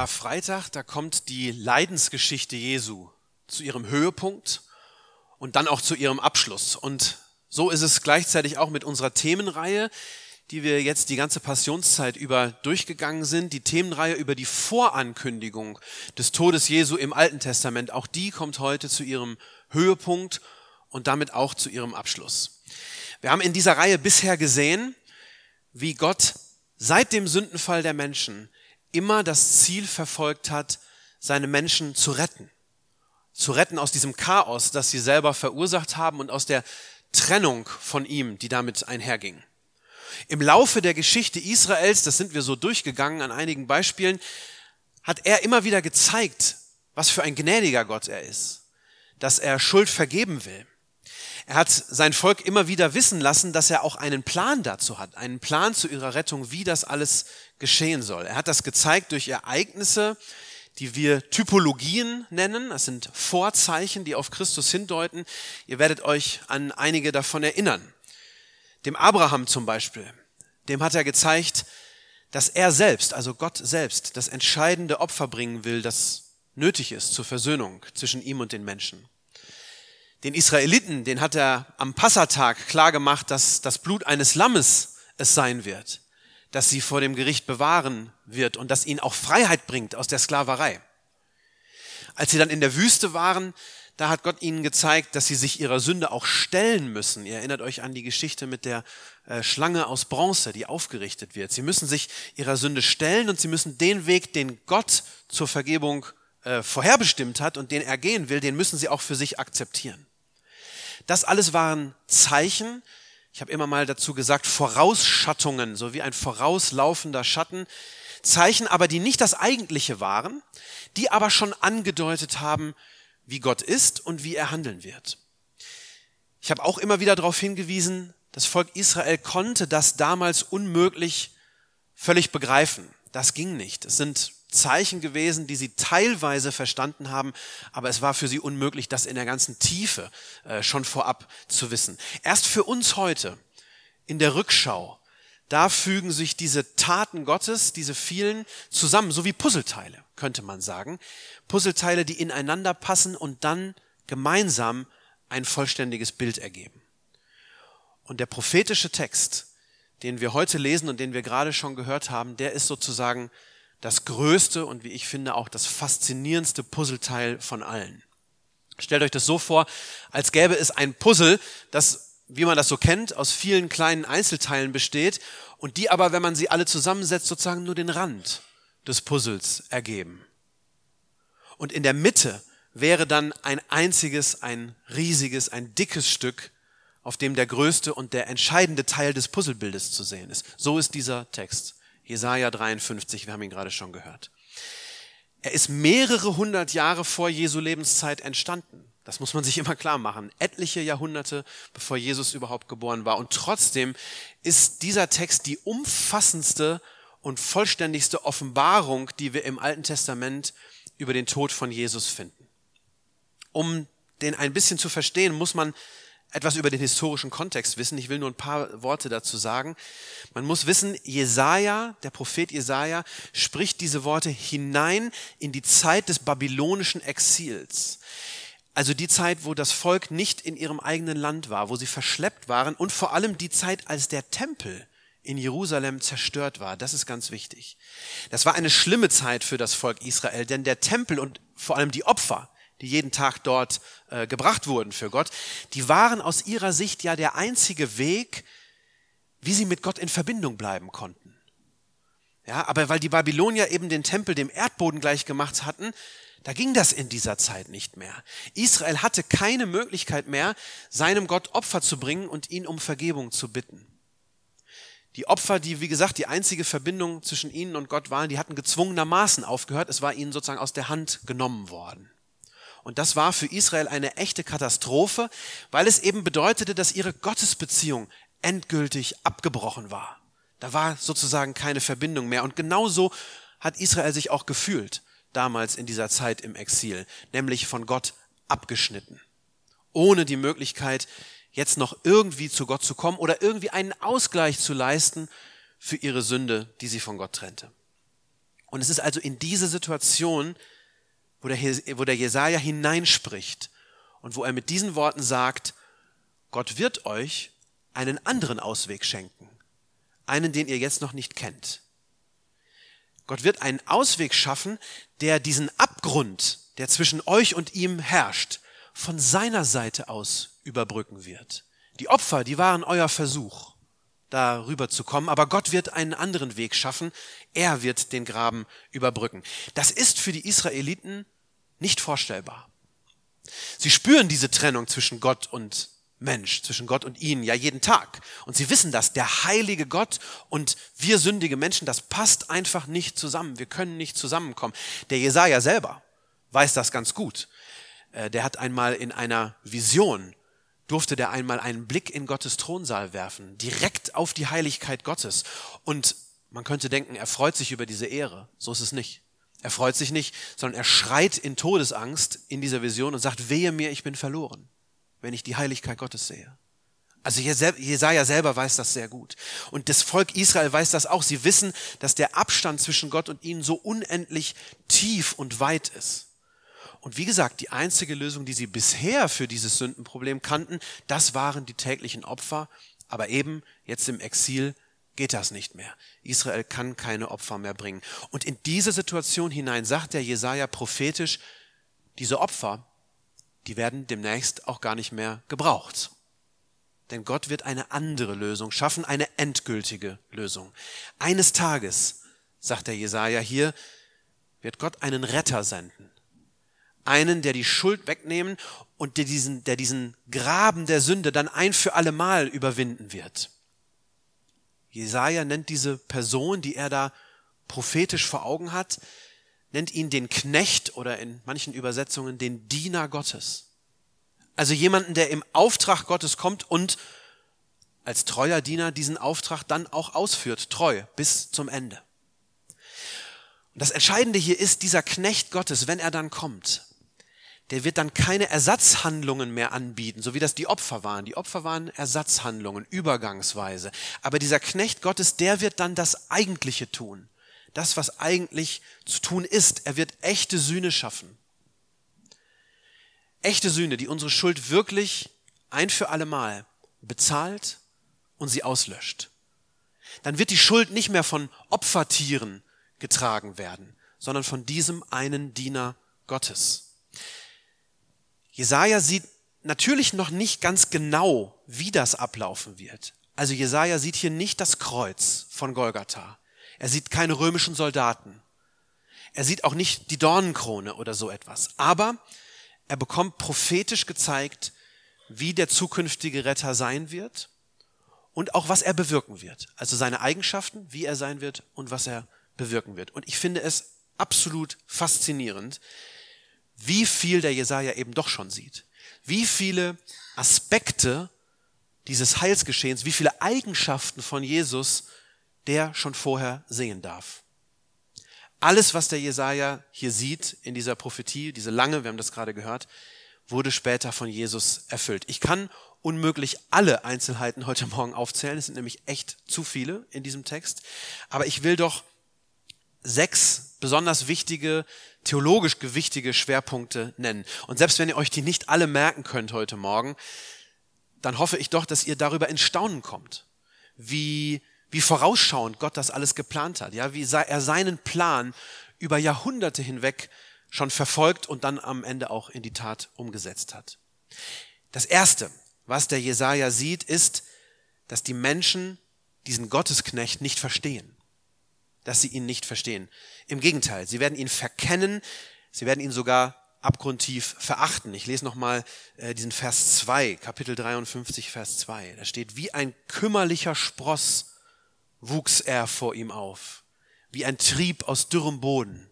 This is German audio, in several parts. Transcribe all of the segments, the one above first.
Karfreitag, da kommt die Leidensgeschichte Jesu zu ihrem Höhepunkt und dann auch zu ihrem Abschluss. Und so ist es gleichzeitig auch mit unserer Themenreihe, die wir jetzt die ganze Passionszeit über durchgegangen sind. Die Themenreihe über die Vorankündigung des Todes Jesu im Alten Testament. Auch die kommt heute zu ihrem Höhepunkt und damit auch zu ihrem Abschluss. Wir haben in dieser Reihe bisher gesehen, wie Gott seit dem Sündenfall der Menschen immer das Ziel verfolgt hat, seine Menschen zu retten. Zu retten aus diesem Chaos, das sie selber verursacht haben und aus der Trennung von ihm, die damit einherging. Im Laufe der Geschichte Israels, das sind wir so durchgegangen an einigen Beispielen, hat er immer wieder gezeigt, was für ein gnädiger Gott er ist, dass er Schuld vergeben will. Er hat sein Volk immer wieder wissen lassen, dass er auch einen Plan dazu hat, einen Plan zu ihrer Rettung, wie das alles geschehen soll. Er hat das gezeigt durch Ereignisse, die wir Typologien nennen. Das sind Vorzeichen, die auf Christus hindeuten. Ihr werdet euch an einige davon erinnern. Dem Abraham zum Beispiel, dem hat er gezeigt, dass er selbst, also Gott selbst, das entscheidende Opfer bringen will, das nötig ist zur Versöhnung zwischen ihm und den Menschen. Den Israeliten, den hat er am Passatag klargemacht, dass das Blut eines Lammes es sein wird das sie vor dem Gericht bewahren wird und das ihnen auch Freiheit bringt aus der Sklaverei. Als sie dann in der Wüste waren, da hat Gott ihnen gezeigt, dass sie sich ihrer Sünde auch stellen müssen. Ihr erinnert euch an die Geschichte mit der äh, Schlange aus Bronze, die aufgerichtet wird. Sie müssen sich ihrer Sünde stellen und sie müssen den Weg, den Gott zur Vergebung äh, vorherbestimmt hat und den er gehen will, den müssen sie auch für sich akzeptieren. Das alles waren Zeichen, ich habe immer mal dazu gesagt, Vorausschattungen, so wie ein vorauslaufender Schatten, Zeichen aber, die nicht das eigentliche waren, die aber schon angedeutet haben, wie Gott ist und wie er handeln wird. Ich habe auch immer wieder darauf hingewiesen, das Volk Israel konnte das damals unmöglich völlig begreifen. Das ging nicht. Es sind Zeichen gewesen, die sie teilweise verstanden haben, aber es war für sie unmöglich, das in der ganzen Tiefe äh, schon vorab zu wissen. Erst für uns heute, in der Rückschau, da fügen sich diese Taten Gottes, diese vielen zusammen, so wie Puzzleteile, könnte man sagen. Puzzleteile, die ineinander passen und dann gemeinsam ein vollständiges Bild ergeben. Und der prophetische Text, den wir heute lesen und den wir gerade schon gehört haben, der ist sozusagen das größte und wie ich finde auch das faszinierendste Puzzleteil von allen. Stellt euch das so vor, als gäbe es ein Puzzle, das, wie man das so kennt, aus vielen kleinen Einzelteilen besteht und die aber, wenn man sie alle zusammensetzt, sozusagen nur den Rand des Puzzles ergeben. Und in der Mitte wäre dann ein einziges, ein riesiges, ein dickes Stück, auf dem der größte und der entscheidende Teil des Puzzlebildes zu sehen ist. So ist dieser Text. Jesaja 53, wir haben ihn gerade schon gehört. Er ist mehrere hundert Jahre vor Jesu Lebenszeit entstanden. Das muss man sich immer klar machen. Etliche Jahrhunderte, bevor Jesus überhaupt geboren war. Und trotzdem ist dieser Text die umfassendste und vollständigste Offenbarung, die wir im Alten Testament über den Tod von Jesus finden. Um den ein bisschen zu verstehen, muss man etwas über den historischen Kontext wissen. Ich will nur ein paar Worte dazu sagen. Man muss wissen, Jesaja, der Prophet Jesaja, spricht diese Worte hinein in die Zeit des babylonischen Exils. Also die Zeit, wo das Volk nicht in ihrem eigenen Land war, wo sie verschleppt waren und vor allem die Zeit, als der Tempel in Jerusalem zerstört war. Das ist ganz wichtig. Das war eine schlimme Zeit für das Volk Israel, denn der Tempel und vor allem die Opfer, die jeden Tag dort äh, gebracht wurden für Gott, die waren aus ihrer Sicht ja der einzige Weg, wie sie mit Gott in Verbindung bleiben konnten. Ja, aber weil die Babylonier eben den Tempel dem Erdboden gleich gemacht hatten, da ging das in dieser Zeit nicht mehr. Israel hatte keine Möglichkeit mehr, seinem Gott Opfer zu bringen und ihn um Vergebung zu bitten. Die Opfer, die, wie gesagt, die einzige Verbindung zwischen ihnen und Gott waren, die hatten gezwungenermaßen aufgehört. Es war ihnen sozusagen aus der Hand genommen worden. Und das war für Israel eine echte Katastrophe, weil es eben bedeutete, dass ihre Gottesbeziehung endgültig abgebrochen war. Da war sozusagen keine Verbindung mehr. Und genauso hat Israel sich auch gefühlt damals in dieser Zeit im Exil, nämlich von Gott abgeschnitten. Ohne die Möglichkeit, jetzt noch irgendwie zu Gott zu kommen oder irgendwie einen Ausgleich zu leisten für ihre Sünde, die sie von Gott trennte. Und es ist also in diese Situation, wo der, wo der Jesaja hineinspricht und wo er mit diesen Worten sagt, Gott wird euch einen anderen Ausweg schenken, einen, den ihr jetzt noch nicht kennt. Gott wird einen Ausweg schaffen, der diesen Abgrund, der zwischen euch und ihm herrscht, von seiner Seite aus überbrücken wird. Die Opfer, die waren euer Versuch, darüber zu kommen, aber Gott wird einen anderen Weg schaffen. Er wird den Graben überbrücken. Das ist für die Israeliten nicht vorstellbar. Sie spüren diese Trennung zwischen Gott und Mensch, zwischen Gott und ihnen, ja jeden Tag. Und sie wissen das, der heilige Gott und wir sündige Menschen, das passt einfach nicht zusammen. Wir können nicht zusammenkommen. Der Jesaja selber weiß das ganz gut. Äh, der hat einmal in einer Vision durfte der einmal einen Blick in Gottes Thronsaal werfen, direkt auf die Heiligkeit Gottes. Und man könnte denken, er freut sich über diese Ehre. So ist es nicht. Er freut sich nicht, sondern er schreit in Todesangst in dieser Vision und sagt, wehe mir, ich bin verloren, wenn ich die Heiligkeit Gottes sehe. Also Jesaja selber weiß das sehr gut. Und das Volk Israel weiß das auch. Sie wissen, dass der Abstand zwischen Gott und ihnen so unendlich tief und weit ist. Und wie gesagt, die einzige Lösung, die sie bisher für dieses Sündenproblem kannten, das waren die täglichen Opfer. Aber eben jetzt im Exil geht das nicht mehr. Israel kann keine Opfer mehr bringen. Und in diese Situation hinein sagt der Jesaja prophetisch, diese Opfer, die werden demnächst auch gar nicht mehr gebraucht. Denn Gott wird eine andere Lösung schaffen, eine endgültige Lösung. Eines Tages, sagt der Jesaja hier, wird Gott einen Retter senden einen, der die Schuld wegnehmen und der diesen, der diesen Graben der Sünde dann ein für alle Mal überwinden wird. Jesaja nennt diese Person, die er da prophetisch vor Augen hat, nennt ihn den Knecht oder in manchen Übersetzungen den Diener Gottes. Also jemanden, der im Auftrag Gottes kommt und als treuer Diener diesen Auftrag dann auch ausführt, treu bis zum Ende. Und das Entscheidende hier ist, dieser Knecht Gottes, wenn er dann kommt, der wird dann keine Ersatzhandlungen mehr anbieten, so wie das die Opfer waren. Die Opfer waren Ersatzhandlungen, übergangsweise. Aber dieser Knecht Gottes, der wird dann das Eigentliche tun. Das, was eigentlich zu tun ist. Er wird echte Sühne schaffen. Echte Sühne, die unsere Schuld wirklich ein für allemal bezahlt und sie auslöscht. Dann wird die Schuld nicht mehr von Opfertieren getragen werden, sondern von diesem einen Diener Gottes. Jesaja sieht natürlich noch nicht ganz genau, wie das ablaufen wird. Also Jesaja sieht hier nicht das Kreuz von Golgatha. Er sieht keine römischen Soldaten. Er sieht auch nicht die Dornenkrone oder so etwas. Aber er bekommt prophetisch gezeigt, wie der zukünftige Retter sein wird und auch was er bewirken wird. Also seine Eigenschaften, wie er sein wird und was er bewirken wird. Und ich finde es absolut faszinierend, wie viel der Jesaja eben doch schon sieht. Wie viele Aspekte dieses Heilsgeschehens, wie viele Eigenschaften von Jesus der schon vorher sehen darf. Alles, was der Jesaja hier sieht in dieser Prophetie, diese lange, wir haben das gerade gehört, wurde später von Jesus erfüllt. Ich kann unmöglich alle Einzelheiten heute Morgen aufzählen. Es sind nämlich echt zu viele in diesem Text. Aber ich will doch sechs besonders wichtige, theologisch gewichtige Schwerpunkte nennen. Und selbst wenn ihr euch die nicht alle merken könnt heute Morgen, dann hoffe ich doch, dass ihr darüber in Staunen kommt, wie, wie vorausschauend Gott das alles geplant hat, ja, wie er seinen Plan über Jahrhunderte hinweg schon verfolgt und dann am Ende auch in die Tat umgesetzt hat. Das erste, was der Jesaja sieht, ist, dass die Menschen diesen Gottesknecht nicht verstehen dass sie ihn nicht verstehen. Im Gegenteil, sie werden ihn verkennen, sie werden ihn sogar abgrundtief verachten. Ich lese nochmal äh, diesen Vers 2, Kapitel 53, Vers 2. Da steht, wie ein kümmerlicher Spross wuchs er vor ihm auf, wie ein Trieb aus dürrem Boden.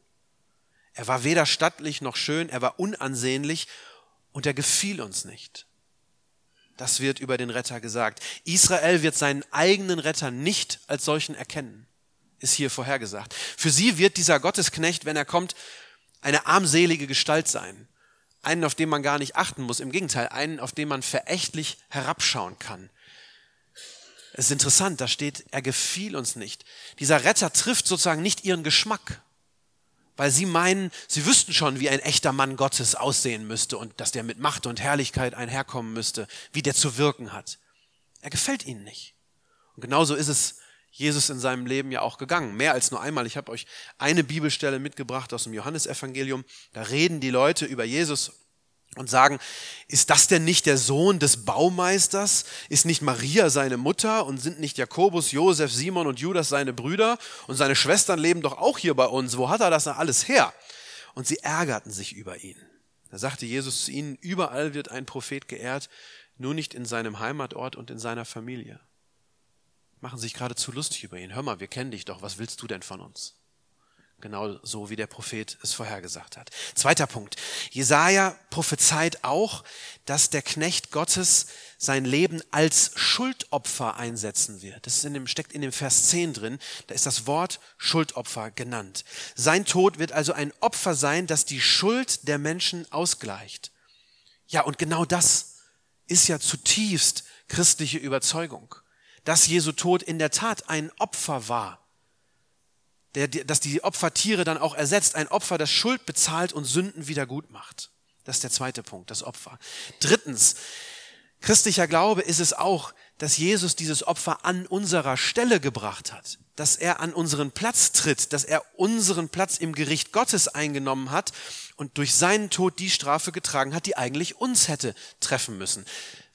Er war weder stattlich noch schön, er war unansehnlich und er gefiel uns nicht. Das wird über den Retter gesagt. Israel wird seinen eigenen Retter nicht als solchen erkennen, ist hier vorhergesagt. Für sie wird dieser Gottesknecht, wenn er kommt, eine armselige Gestalt sein. Einen, auf den man gar nicht achten muss. Im Gegenteil, einen, auf den man verächtlich herabschauen kann. Es ist interessant, da steht, er gefiel uns nicht. Dieser Retter trifft sozusagen nicht ihren Geschmack, weil sie meinen, sie wüssten schon, wie ein echter Mann Gottes aussehen müsste und dass der mit Macht und Herrlichkeit einherkommen müsste, wie der zu wirken hat. Er gefällt ihnen nicht. Und genauso ist es Jesus in seinem Leben ja auch gegangen. Mehr als nur einmal. Ich habe euch eine Bibelstelle mitgebracht aus dem Johannesevangelium. Da reden die Leute über Jesus und sagen, ist das denn nicht der Sohn des Baumeisters? Ist nicht Maria seine Mutter und sind nicht Jakobus, Josef, Simon und Judas seine Brüder? Und seine Schwestern leben doch auch hier bei uns. Wo hat er das alles her? Und sie ärgerten sich über ihn. Da sagte Jesus zu ihnen, überall wird ein Prophet geehrt, nur nicht in seinem Heimatort und in seiner Familie. Machen sich geradezu lustig über ihn. Hör mal, wir kennen dich doch, was willst du denn von uns? Genau so wie der Prophet es vorhergesagt hat. Zweiter Punkt. Jesaja prophezeit auch, dass der Knecht Gottes sein Leben als Schuldopfer einsetzen wird. Das in dem, steckt in dem Vers 10 drin. Da ist das Wort Schuldopfer genannt. Sein Tod wird also ein Opfer sein, das die Schuld der Menschen ausgleicht. Ja, und genau das ist ja zutiefst christliche Überzeugung. Dass Jesu Tod in der Tat ein Opfer war der, dass die Opfertiere dann auch ersetzt. Ein Opfer, das Schuld bezahlt und Sünden wieder gut macht. Das ist der zweite Punkt, das Opfer. Drittens, christlicher Glaube ist es auch, dass Jesus dieses Opfer an unserer Stelle gebracht hat, dass er an unseren Platz tritt, dass er unseren Platz im Gericht Gottes eingenommen hat und durch seinen Tod die Strafe getragen hat, die eigentlich uns hätte treffen müssen.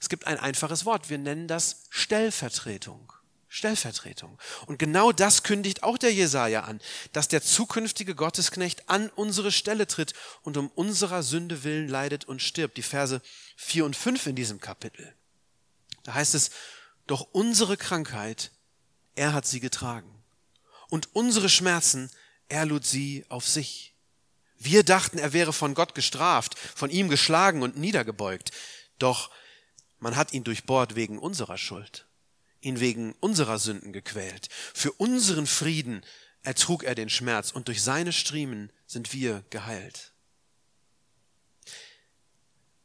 Es gibt ein einfaches Wort, wir nennen das Stellvertretung. Stellvertretung. Und genau das kündigt auch der Jesaja an, dass der zukünftige Gottesknecht an unsere Stelle tritt und um unserer Sünde willen leidet und stirbt. Die Verse 4 und 5 in diesem Kapitel. Da heißt es, doch unsere Krankheit, er hat sie getragen. Und unsere Schmerzen, er lud sie auf sich. Wir dachten, er wäre von Gott gestraft, von ihm geschlagen und niedergebeugt. Doch man hat ihn durchbohrt wegen unserer Schuld ihn wegen unserer Sünden gequält. Für unseren Frieden ertrug er den Schmerz und durch seine Striemen sind wir geheilt.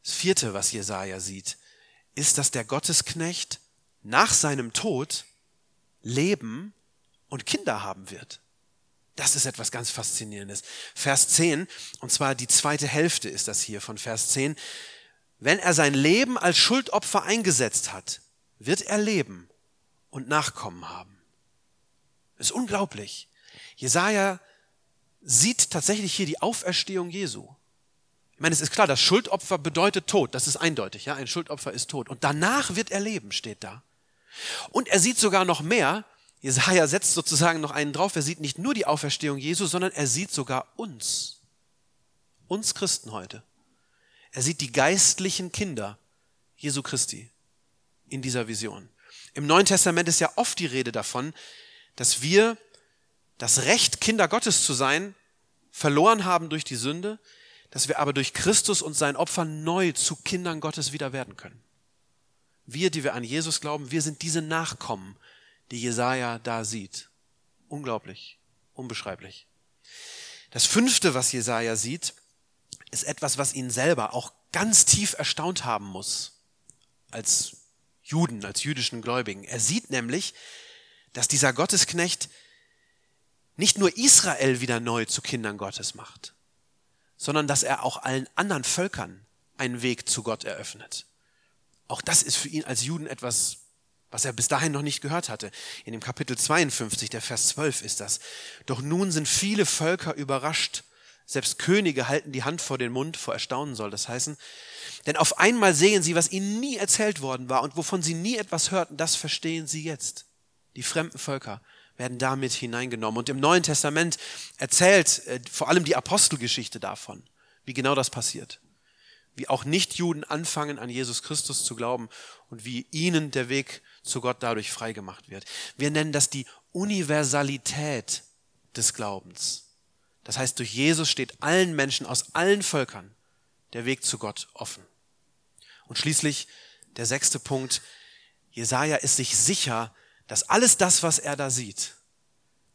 Das vierte, was Jesaja sieht, ist, dass der Gottesknecht nach seinem Tod leben und Kinder haben wird. Das ist etwas ganz Faszinierendes. Vers 10, und zwar die zweite Hälfte ist das hier von Vers 10. Wenn er sein Leben als Schuldopfer eingesetzt hat, wird er leben und Nachkommen haben. Das ist unglaublich. Jesaja sieht tatsächlich hier die Auferstehung Jesu. Ich meine, es ist klar, das Schuldopfer bedeutet Tod. Das ist eindeutig, ja. Ein Schuldopfer ist tot. Und danach wird er leben, steht da. Und er sieht sogar noch mehr. Jesaja setzt sozusagen noch einen drauf. Er sieht nicht nur die Auferstehung Jesu, sondern er sieht sogar uns. Uns Christen heute. Er sieht die geistlichen Kinder Jesu Christi in dieser Vision. Im Neuen Testament ist ja oft die Rede davon, dass wir das Recht, Kinder Gottes zu sein, verloren haben durch die Sünde, dass wir aber durch Christus und sein Opfer neu zu Kindern Gottes wieder werden können. Wir, die wir an Jesus glauben, wir sind diese Nachkommen, die Jesaja da sieht. Unglaublich, unbeschreiblich. Das fünfte, was Jesaja sieht, ist etwas, was ihn selber auch ganz tief erstaunt haben muss, als Juden, als jüdischen Gläubigen. Er sieht nämlich, dass dieser Gottesknecht nicht nur Israel wieder neu zu Kindern Gottes macht, sondern dass er auch allen anderen Völkern einen Weg zu Gott eröffnet. Auch das ist für ihn als Juden etwas, was er bis dahin noch nicht gehört hatte. In dem Kapitel 52, der Vers 12 ist das. Doch nun sind viele Völker überrascht. Selbst Könige halten die Hand vor den Mund, vor Erstaunen soll das heißen. Denn auf einmal sehen sie, was ihnen nie erzählt worden war und wovon sie nie etwas hörten, das verstehen sie jetzt. Die fremden Völker werden damit hineingenommen. Und im Neuen Testament erzählt äh, vor allem die Apostelgeschichte davon, wie genau das passiert. Wie auch Nichtjuden anfangen, an Jesus Christus zu glauben und wie ihnen der Weg zu Gott dadurch freigemacht wird. Wir nennen das die Universalität des Glaubens. Das heißt, durch Jesus steht allen Menschen aus allen Völkern der Weg zu Gott offen. Und schließlich der sechste Punkt. Jesaja ist sich sicher, dass alles das, was er da sieht,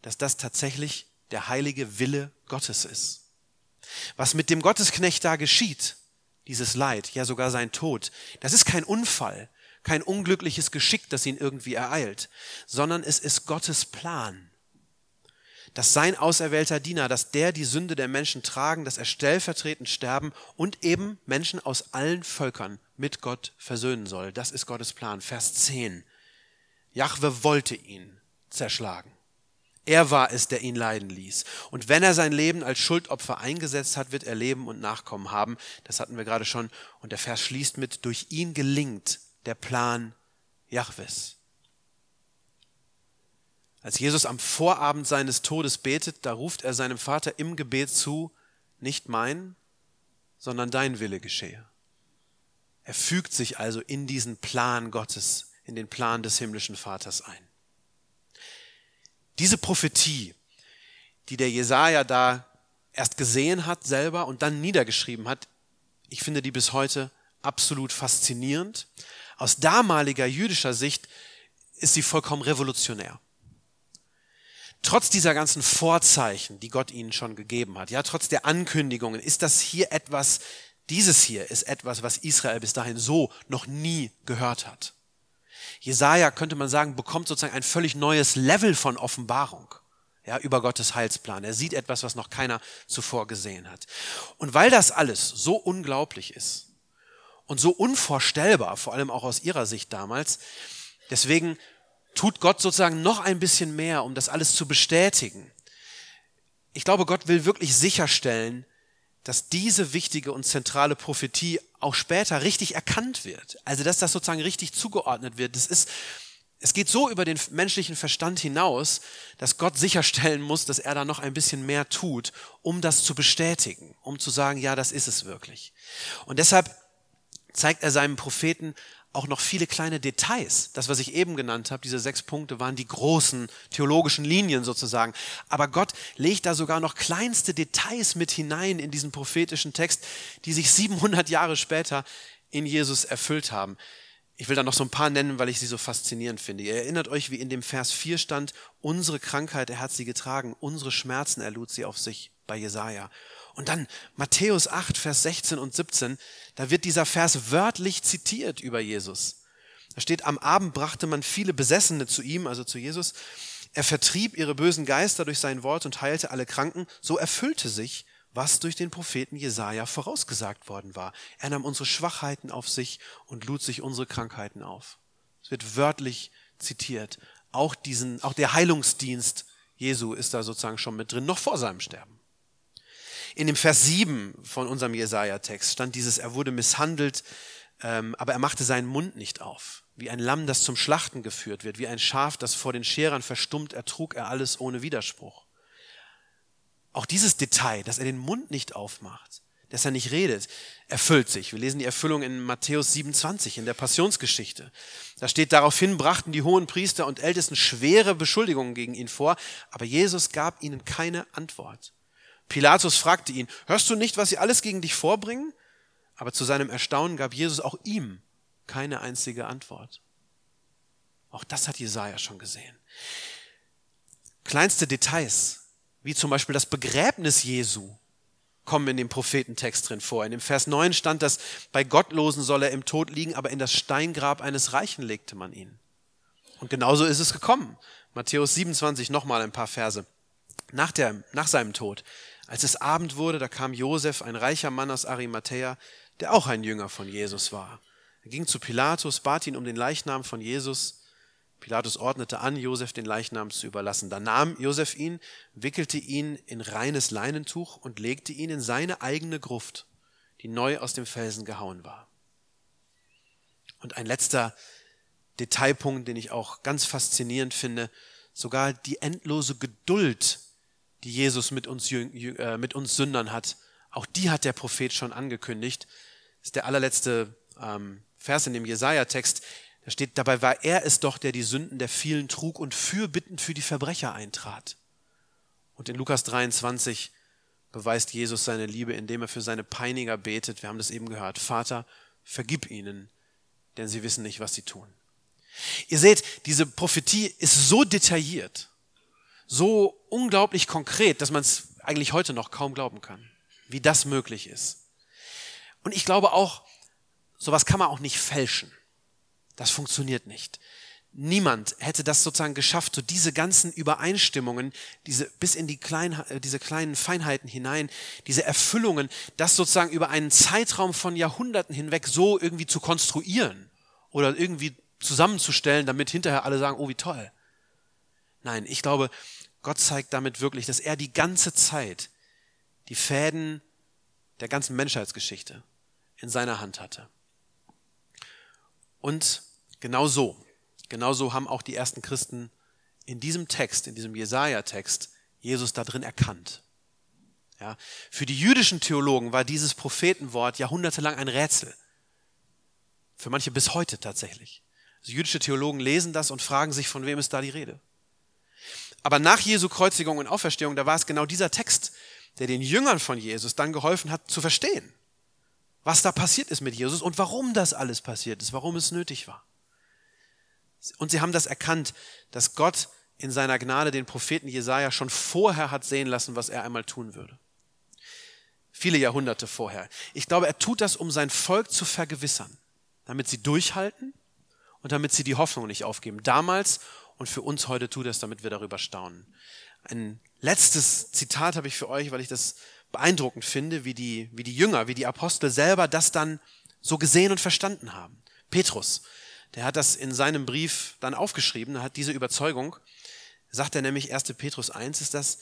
dass das tatsächlich der heilige Wille Gottes ist. Was mit dem Gottesknecht da geschieht, dieses Leid, ja sogar sein Tod, das ist kein Unfall, kein unglückliches Geschick, das ihn irgendwie ereilt, sondern es ist Gottes Plan. Dass sein auserwählter Diener, dass der die Sünde der Menschen tragen, dass er stellvertretend sterben und eben Menschen aus allen Völkern mit Gott versöhnen soll. Das ist Gottes Plan. Vers 10. Jahwe wollte ihn zerschlagen. Er war es, der ihn leiden ließ. Und wenn er sein Leben als Schuldopfer eingesetzt hat, wird er Leben und Nachkommen haben. Das hatten wir gerade schon. Und der Vers schließt mit, durch ihn gelingt der Plan Jahwes. Als Jesus am Vorabend seines Todes betet, da ruft er seinem Vater im Gebet zu, nicht mein, sondern dein Wille geschehe. Er fügt sich also in diesen Plan Gottes, in den Plan des himmlischen Vaters ein. Diese Prophetie, die der Jesaja da erst gesehen hat selber und dann niedergeschrieben hat, ich finde die bis heute absolut faszinierend. Aus damaliger jüdischer Sicht ist sie vollkommen revolutionär. Trotz dieser ganzen Vorzeichen, die Gott ihnen schon gegeben hat, ja, trotz der Ankündigungen, ist das hier etwas, dieses hier ist etwas, was Israel bis dahin so noch nie gehört hat. Jesaja, könnte man sagen, bekommt sozusagen ein völlig neues Level von Offenbarung. Ja, über Gottes Heilsplan. Er sieht etwas, was noch keiner zuvor gesehen hat. Und weil das alles so unglaublich ist und so unvorstellbar, vor allem auch aus ihrer Sicht damals, deswegen tut Gott sozusagen noch ein bisschen mehr, um das alles zu bestätigen. Ich glaube, Gott will wirklich sicherstellen, dass diese wichtige und zentrale Prophetie auch später richtig erkannt wird. Also dass das sozusagen richtig zugeordnet wird. Das ist, es geht so über den menschlichen Verstand hinaus, dass Gott sicherstellen muss, dass er da noch ein bisschen mehr tut, um das zu bestätigen, um zu sagen, ja, das ist es wirklich. Und deshalb zeigt er seinem Propheten auch noch viele kleine Details. Das, was ich eben genannt habe, diese sechs Punkte waren die großen theologischen Linien sozusagen. Aber Gott legt da sogar noch kleinste Details mit hinein in diesen prophetischen Text, die sich 700 Jahre später in Jesus erfüllt haben. Ich will da noch so ein paar nennen, weil ich sie so faszinierend finde. Ihr erinnert euch, wie in dem Vers 4 stand, unsere Krankheit, er hat sie getragen, unsere Schmerzen, er lud sie auf sich bei Jesaja. Und dann Matthäus 8, Vers 16 und 17, da wird dieser Vers wörtlich zitiert über Jesus. Da steht, am Abend brachte man viele Besessene zu ihm, also zu Jesus. Er vertrieb ihre bösen Geister durch sein Wort und heilte alle Kranken. So erfüllte sich, was durch den Propheten Jesaja vorausgesagt worden war. Er nahm unsere Schwachheiten auf sich und lud sich unsere Krankheiten auf. Es wird wörtlich zitiert. Auch diesen, auch der Heilungsdienst Jesu ist da sozusagen schon mit drin, noch vor seinem Sterben. In dem Vers 7 von unserem Jesaja-Text stand dieses, er wurde misshandelt, ähm, aber er machte seinen Mund nicht auf. Wie ein Lamm, das zum Schlachten geführt wird, wie ein Schaf, das vor den Scherern verstummt, ertrug er alles ohne Widerspruch. Auch dieses Detail, dass er den Mund nicht aufmacht, dass er nicht redet, erfüllt sich. Wir lesen die Erfüllung in Matthäus 27 in der Passionsgeschichte. Da steht, daraufhin brachten die hohen Priester und Ältesten schwere Beschuldigungen gegen ihn vor, aber Jesus gab ihnen keine Antwort. Pilatus fragte ihn, hörst du nicht, was sie alles gegen dich vorbringen? Aber zu seinem Erstaunen gab Jesus auch ihm keine einzige Antwort. Auch das hat Jesaja schon gesehen. Kleinste Details, wie zum Beispiel das Begräbnis Jesu, kommen in dem Prophetentext drin vor. In dem Vers 9 stand, dass bei Gottlosen soll er im Tod liegen, aber in das Steingrab eines Reichen legte man ihn. Und genauso ist es gekommen. Matthäus 27, nochmal ein paar Verse. Nach, der, nach seinem Tod als es Abend wurde, da kam Josef, ein reicher Mann aus Arimathea, der auch ein Jünger von Jesus war. Er ging zu Pilatus, bat ihn um den Leichnam von Jesus. Pilatus ordnete an, Josef den Leichnam zu überlassen. Da nahm Josef ihn, wickelte ihn in reines Leinentuch und legte ihn in seine eigene Gruft, die neu aus dem Felsen gehauen war. Und ein letzter Detailpunkt, den ich auch ganz faszinierend finde, sogar die endlose Geduld die Jesus mit uns, äh, mit uns Sündern hat. Auch die hat der Prophet schon angekündigt. Das ist der allerletzte ähm, Vers in dem Jesaja-Text. Da steht, dabei war er es doch, der die Sünden der vielen trug und fürbittend für die Verbrecher eintrat. Und in Lukas 23 beweist Jesus seine Liebe, indem er für seine Peiniger betet. Wir haben das eben gehört. Vater, vergib ihnen, denn sie wissen nicht, was sie tun. Ihr seht, diese Prophetie ist so detailliert, so unglaublich konkret, dass man es eigentlich heute noch kaum glauben kann, wie das möglich ist. Und ich glaube auch, sowas kann man auch nicht fälschen. Das funktioniert nicht. Niemand hätte das sozusagen geschafft, so diese ganzen Übereinstimmungen, diese bis in die kleinen, äh, diese kleinen Feinheiten hinein, diese Erfüllungen, das sozusagen über einen Zeitraum von Jahrhunderten hinweg so irgendwie zu konstruieren oder irgendwie zusammenzustellen, damit hinterher alle sagen, oh, wie toll. Nein, ich glaube, Gott zeigt damit wirklich, dass er die ganze Zeit die Fäden der ganzen Menschheitsgeschichte in seiner Hand hatte. Und genau so, genau so haben auch die ersten Christen in diesem Text, in diesem Jesaja-Text, Jesus da drin erkannt. Ja, für die jüdischen Theologen war dieses Prophetenwort jahrhundertelang ein Rätsel. Für manche bis heute tatsächlich. Also jüdische Theologen lesen das und fragen sich, von wem ist da die Rede. Aber nach Jesu Kreuzigung und Auferstehung, da war es genau dieser Text, der den Jüngern von Jesus dann geholfen hat zu verstehen, was da passiert ist mit Jesus und warum das alles passiert ist, warum es nötig war. Und sie haben das erkannt, dass Gott in seiner Gnade den Propheten Jesaja schon vorher hat sehen lassen, was er einmal tun würde. Viele Jahrhunderte vorher. Ich glaube, er tut das, um sein Volk zu vergewissern, damit sie durchhalten und damit sie die Hoffnung nicht aufgeben. Damals und für uns heute tut es, damit wir darüber staunen. Ein letztes Zitat habe ich für euch, weil ich das beeindruckend finde, wie die, wie die Jünger, wie die Apostel selber das dann so gesehen und verstanden haben. Petrus, der hat das in seinem Brief dann aufgeschrieben, hat diese Überzeugung, sagt er nämlich, 1. Petrus 1 ist das,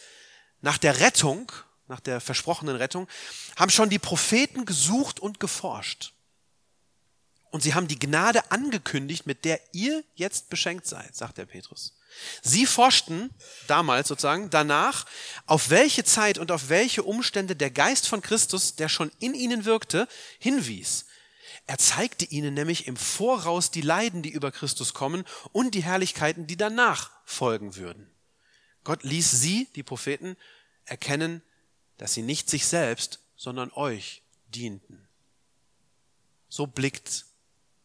nach der Rettung, nach der versprochenen Rettung, haben schon die Propheten gesucht und geforscht. Und sie haben die Gnade angekündigt, mit der ihr jetzt beschenkt seid, sagt der Petrus. Sie forschten damals sozusagen danach, auf welche Zeit und auf welche Umstände der Geist von Christus, der schon in ihnen wirkte, hinwies. Er zeigte ihnen nämlich im Voraus die Leiden, die über Christus kommen und die Herrlichkeiten, die danach folgen würden. Gott ließ sie, die Propheten, erkennen, dass sie nicht sich selbst, sondern euch dienten. So blickt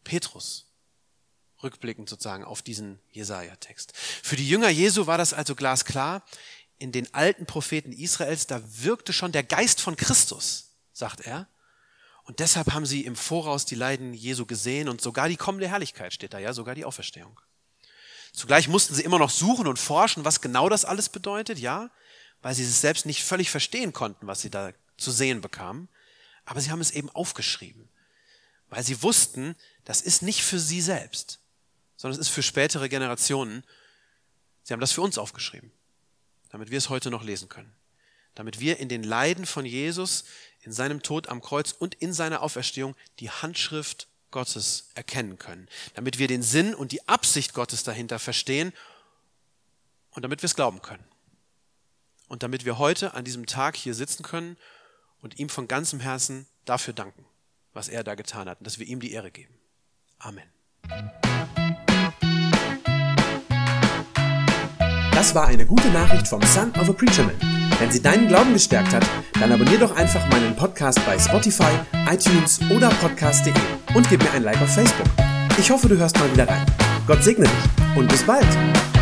Petrus rückblickend sozusagen auf diesen Jesaja-Text. Für die Jünger Jesu war das also glasklar. In den alten Propheten Israels, da wirkte schon der Geist von Christus, sagt er. Und deshalb haben sie im Voraus die Leiden Jesu gesehen und sogar die kommende Herrlichkeit steht da, ja, sogar die Auferstehung. Zugleich mussten sie immer noch suchen und forschen, was genau das alles bedeutet, ja, weil sie es selbst nicht völlig verstehen konnten, was sie da zu sehen bekamen. Aber sie haben es eben aufgeschrieben, weil sie wussten, das ist nicht für sie selbst, sondern es ist für spätere Generationen. Sie haben das für uns aufgeschrieben, damit wir es heute noch lesen können. Damit wir in den Leiden von Jesus, in seinem Tod am Kreuz und in seiner Auferstehung die Handschrift Gottes erkennen können. Damit wir den Sinn und die Absicht Gottes dahinter verstehen und damit wir es glauben können. Und damit wir heute an diesem Tag hier sitzen können und ihm von ganzem Herzen dafür danken, was er da getan hat und dass wir ihm die Ehre geben. Amen. Das war eine gute Nachricht vom Son of a Preacher Man. Wenn sie deinen Glauben gestärkt hat, dann abonnier doch einfach meinen Podcast bei Spotify, iTunes oder podcast.de und gib mir ein Like auf Facebook. Ich hoffe, du hörst mal wieder rein. Gott segne dich und bis bald.